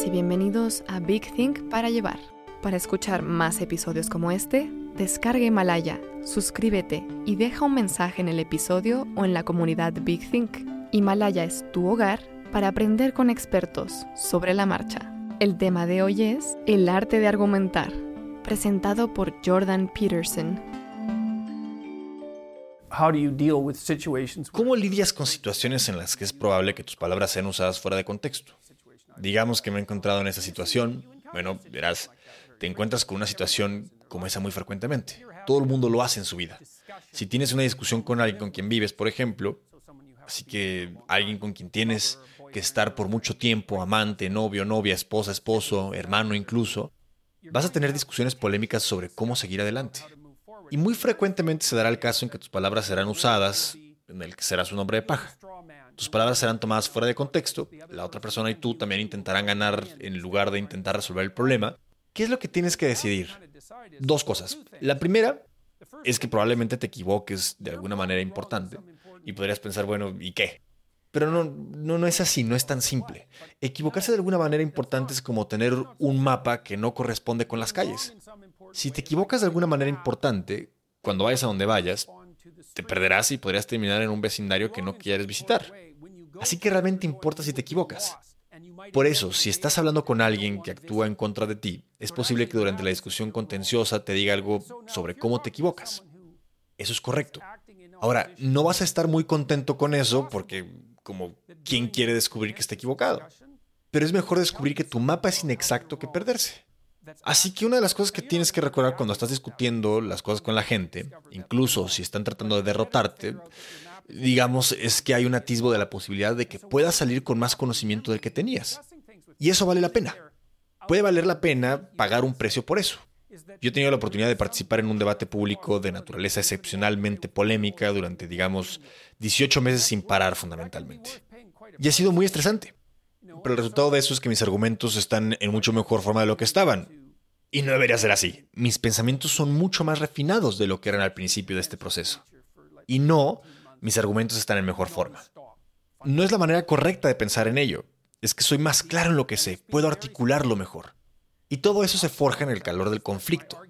Bienvenidas y bienvenidos a Big Think para llevar. Para escuchar más episodios como este, descarga Himalaya, suscríbete y deja un mensaje en el episodio o en la comunidad Big Think. Himalaya es tu hogar para aprender con expertos sobre la marcha. El tema de hoy es El arte de argumentar, presentado por Jordan Peterson. ¿Cómo lidias con situaciones en las que es probable que tus palabras sean usadas fuera de contexto? Digamos que me he encontrado en esa situación. Bueno, verás, te encuentras con una situación como esa muy frecuentemente. Todo el mundo lo hace en su vida. Si tienes una discusión con alguien con quien vives, por ejemplo, así que alguien con quien tienes que estar por mucho tiempo, amante, novio, novia, esposa, esposo, hermano incluso, vas a tener discusiones polémicas sobre cómo seguir adelante. Y muy frecuentemente se dará el caso en que tus palabras serán usadas, en el que serás un hombre de paja. Tus palabras serán tomadas fuera de contexto, la otra persona y tú también intentarán ganar en lugar de intentar resolver el problema. ¿Qué es lo que tienes que decidir? Dos cosas. La primera es que probablemente te equivoques de alguna manera importante y podrías pensar, bueno, ¿y qué? Pero no, no, no es así, no es tan simple. Equivocarse de alguna manera importante es como tener un mapa que no corresponde con las calles. Si te equivocas de alguna manera importante, cuando vayas a donde vayas, te perderás y podrías terminar en un vecindario que no quieres visitar. Así que realmente importa si te equivocas. Por eso, si estás hablando con alguien que actúa en contra de ti, es posible que durante la discusión contenciosa te diga algo sobre cómo te equivocas. Eso es correcto. Ahora, no vas a estar muy contento con eso porque, como, ¿quién quiere descubrir que está equivocado? Pero es mejor descubrir que tu mapa es inexacto que perderse. Así que una de las cosas que tienes que recordar cuando estás discutiendo las cosas con la gente, incluso si están tratando de derrotarte, digamos, es que hay un atisbo de la posibilidad de que puedas salir con más conocimiento del que tenías. Y eso vale la pena. Puede valer la pena pagar un precio por eso. Yo he tenido la oportunidad de participar en un debate público de naturaleza excepcionalmente polémica durante, digamos, 18 meses sin parar fundamentalmente. Y ha sido muy estresante. Pero el resultado de eso es que mis argumentos están en mucho mejor forma de lo que estaban. Y no debería ser así. Mis pensamientos son mucho más refinados de lo que eran al principio de este proceso. Y no mis argumentos están en mejor forma. No es la manera correcta de pensar en ello, es que soy más claro en lo que sé, puedo articularlo mejor. Y todo eso se forja en el calor del conflicto.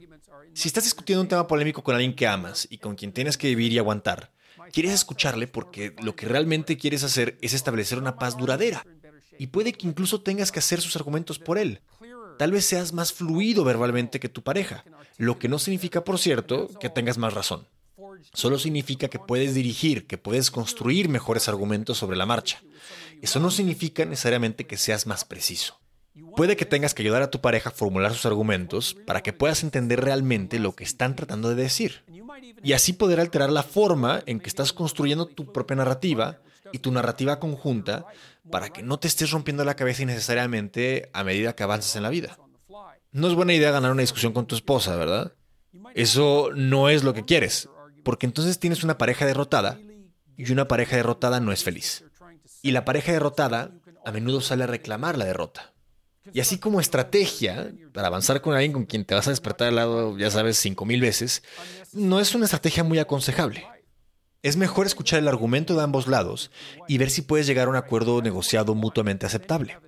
Si estás discutiendo un tema polémico con alguien que amas y con quien tienes que vivir y aguantar, quieres escucharle porque lo que realmente quieres hacer es establecer una paz duradera. Y puede que incluso tengas que hacer sus argumentos por él. Tal vez seas más fluido verbalmente que tu pareja, lo que no significa, por cierto, que tengas más razón. Solo significa que puedes dirigir, que puedes construir mejores argumentos sobre la marcha. Eso no significa necesariamente que seas más preciso. Puede que tengas que ayudar a tu pareja a formular sus argumentos para que puedas entender realmente lo que están tratando de decir. Y así poder alterar la forma en que estás construyendo tu propia narrativa y tu narrativa conjunta para que no te estés rompiendo la cabeza innecesariamente a medida que avanzas en la vida. No es buena idea ganar una discusión con tu esposa, ¿verdad? Eso no es lo que quieres porque entonces tienes una pareja derrotada y una pareja derrotada no es feliz. Y la pareja derrotada a menudo sale a reclamar la derrota. Y así como estrategia para avanzar con alguien con quien te vas a despertar al lado, ya sabes, cinco mil veces, no es una estrategia muy aconsejable. Es mejor escuchar el argumento de ambos lados y ver si puedes llegar a un acuerdo negociado mutuamente aceptable.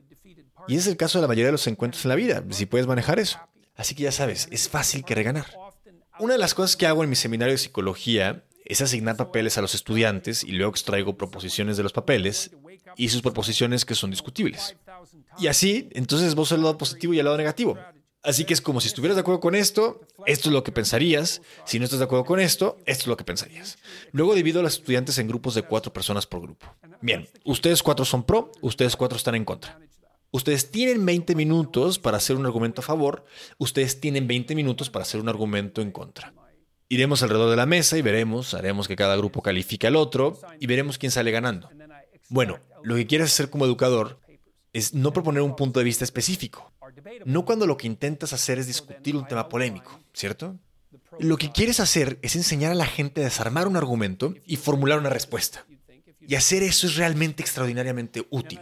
Y es el caso de la mayoría de los encuentros en la vida, si puedes manejar eso. Así que ya sabes, es fácil que reganar. Una de las cosas que hago en mi seminario de psicología es asignar papeles a los estudiantes y luego extraigo proposiciones de los papeles y sus proposiciones que son discutibles. Y así, entonces vos el lado positivo y el lado negativo. Así que es como si estuvieras de acuerdo con esto, esto es lo que pensarías. Si no estás de acuerdo con esto, esto es lo que pensarías. Luego divido a los estudiantes en grupos de cuatro personas por grupo. Bien, ustedes cuatro son pro, ustedes cuatro están en contra. Ustedes tienen 20 minutos para hacer un argumento a favor, ustedes tienen 20 minutos para hacer un argumento en contra. Iremos alrededor de la mesa y veremos, haremos que cada grupo califique al otro y veremos quién sale ganando. Bueno, lo que quieres hacer como educador es no proponer un punto de vista específico. No cuando lo que intentas hacer es discutir un tema polémico, ¿cierto? Lo que quieres hacer es enseñar a la gente a desarmar un argumento y formular una respuesta. Y hacer eso es realmente extraordinariamente útil.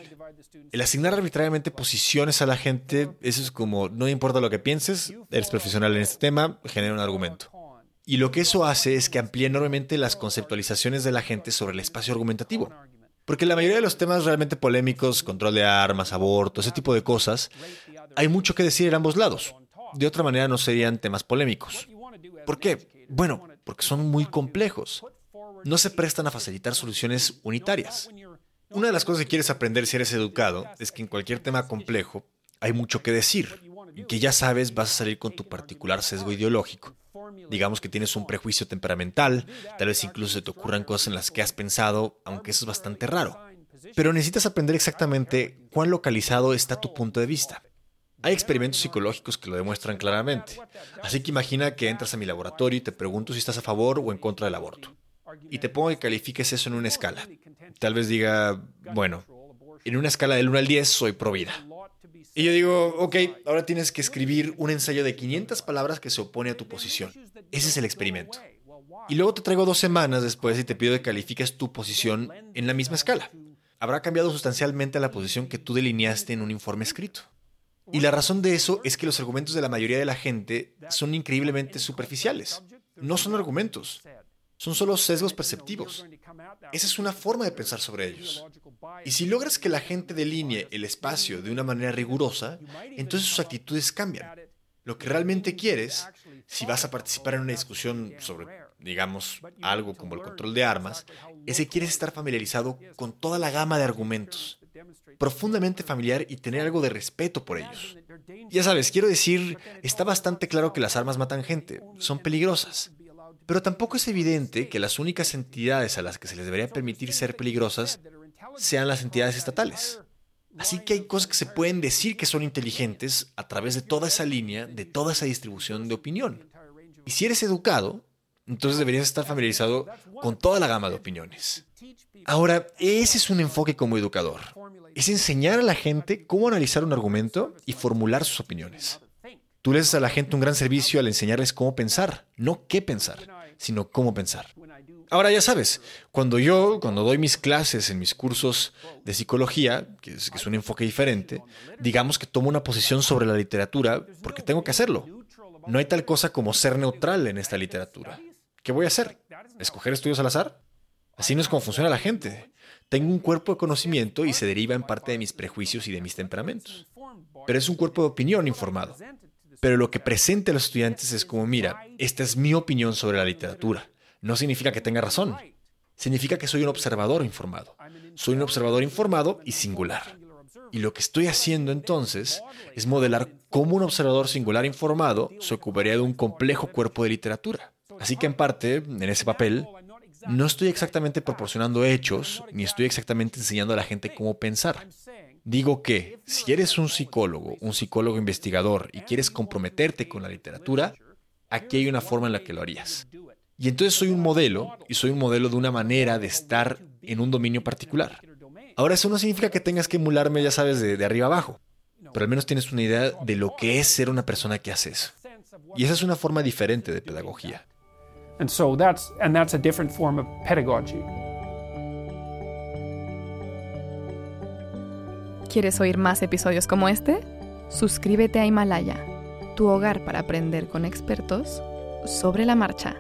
El asignar arbitrariamente posiciones a la gente, eso es como, no importa lo que pienses, eres profesional en este tema, genera un argumento. Y lo que eso hace es que amplíe enormemente las conceptualizaciones de la gente sobre el espacio argumentativo. Porque la mayoría de los temas realmente polémicos, control de armas, aborto, ese tipo de cosas, hay mucho que decir en ambos lados. De otra manera no serían temas polémicos. ¿Por qué? Bueno, porque son muy complejos. No se prestan a facilitar soluciones unitarias. Una de las cosas que quieres aprender si eres educado es que en cualquier tema complejo hay mucho que decir y que ya sabes vas a salir con tu particular sesgo ideológico. Digamos que tienes un prejuicio temperamental, tal vez incluso se te ocurran cosas en las que has pensado, aunque eso es bastante raro. Pero necesitas aprender exactamente cuán localizado está tu punto de vista. Hay experimentos psicológicos que lo demuestran claramente. Así que imagina que entras a mi laboratorio y te pregunto si estás a favor o en contra del aborto. Y te pongo que califiques eso en una escala. Tal vez diga, bueno, en una escala del 1 al 10 soy pro vida. Y yo digo, ok, ahora tienes que escribir un ensayo de 500 palabras que se opone a tu posición. Ese es el experimento. Y luego te traigo dos semanas después y te pido que califiques tu posición en la misma escala. Habrá cambiado sustancialmente la posición que tú delineaste en un informe escrito. Y la razón de eso es que los argumentos de la mayoría de la gente son increíblemente superficiales. No son argumentos, son solo sesgos perceptivos. Esa es una forma de pensar sobre ellos. Y si logras que la gente delinee el espacio de una manera rigurosa, entonces sus actitudes cambian. Lo que realmente quieres, si vas a participar en una discusión sobre, digamos, algo como el control de armas, es que quieres estar familiarizado con toda la gama de argumentos profundamente familiar y tener algo de respeto por ellos. Ya sabes, quiero decir, está bastante claro que las armas matan gente, son peligrosas. Pero tampoco es evidente que las únicas entidades a las que se les debería permitir ser peligrosas sean las entidades estatales. Así que hay cosas que se pueden decir que son inteligentes a través de toda esa línea, de toda esa distribución de opinión. Y si eres educado, entonces deberías estar familiarizado con toda la gama de opiniones. Ahora, ese es un enfoque como educador. Es enseñar a la gente cómo analizar un argumento y formular sus opiniones. Tú le a la gente un gran servicio al enseñarles cómo pensar, no qué pensar, sino cómo pensar. Ahora ya sabes, cuando yo, cuando doy mis clases en mis cursos de psicología, que es un enfoque diferente, digamos que tomo una posición sobre la literatura porque tengo que hacerlo. No hay tal cosa como ser neutral en esta literatura. ¿Qué voy a hacer? ¿Escoger estudios al azar? Así no es como funciona la gente. Tengo un cuerpo de conocimiento y se deriva en parte de mis prejuicios y de mis temperamentos. Pero es un cuerpo de opinión informado. Pero lo que presente a los estudiantes es como, mira, esta es mi opinión sobre la literatura. No significa que tenga razón. Significa que soy un observador informado. Soy un observador informado y singular. Y lo que estoy haciendo entonces es modelar cómo un observador singular informado se ocuparía de un complejo cuerpo de literatura. Así que en parte, en ese papel, no estoy exactamente proporcionando hechos, ni estoy exactamente enseñando a la gente cómo pensar. Digo que si eres un psicólogo, un psicólogo investigador y quieres comprometerte con la literatura, aquí hay una forma en la que lo harías. Y entonces soy un modelo, y soy un modelo de una manera de estar en un dominio particular. Ahora eso no significa que tengas que emularme, ya sabes, de, arriba abajo, pero al menos tienes una idea de lo que es ser una persona que hace eso. Y esa es una forma diferente de pedagogía. And so that's and that's a different form of pedagogy. ¿Quieres oír más episodios como este? Suscríbete a Himalaya, tu hogar para aprender con expertos sobre la marcha.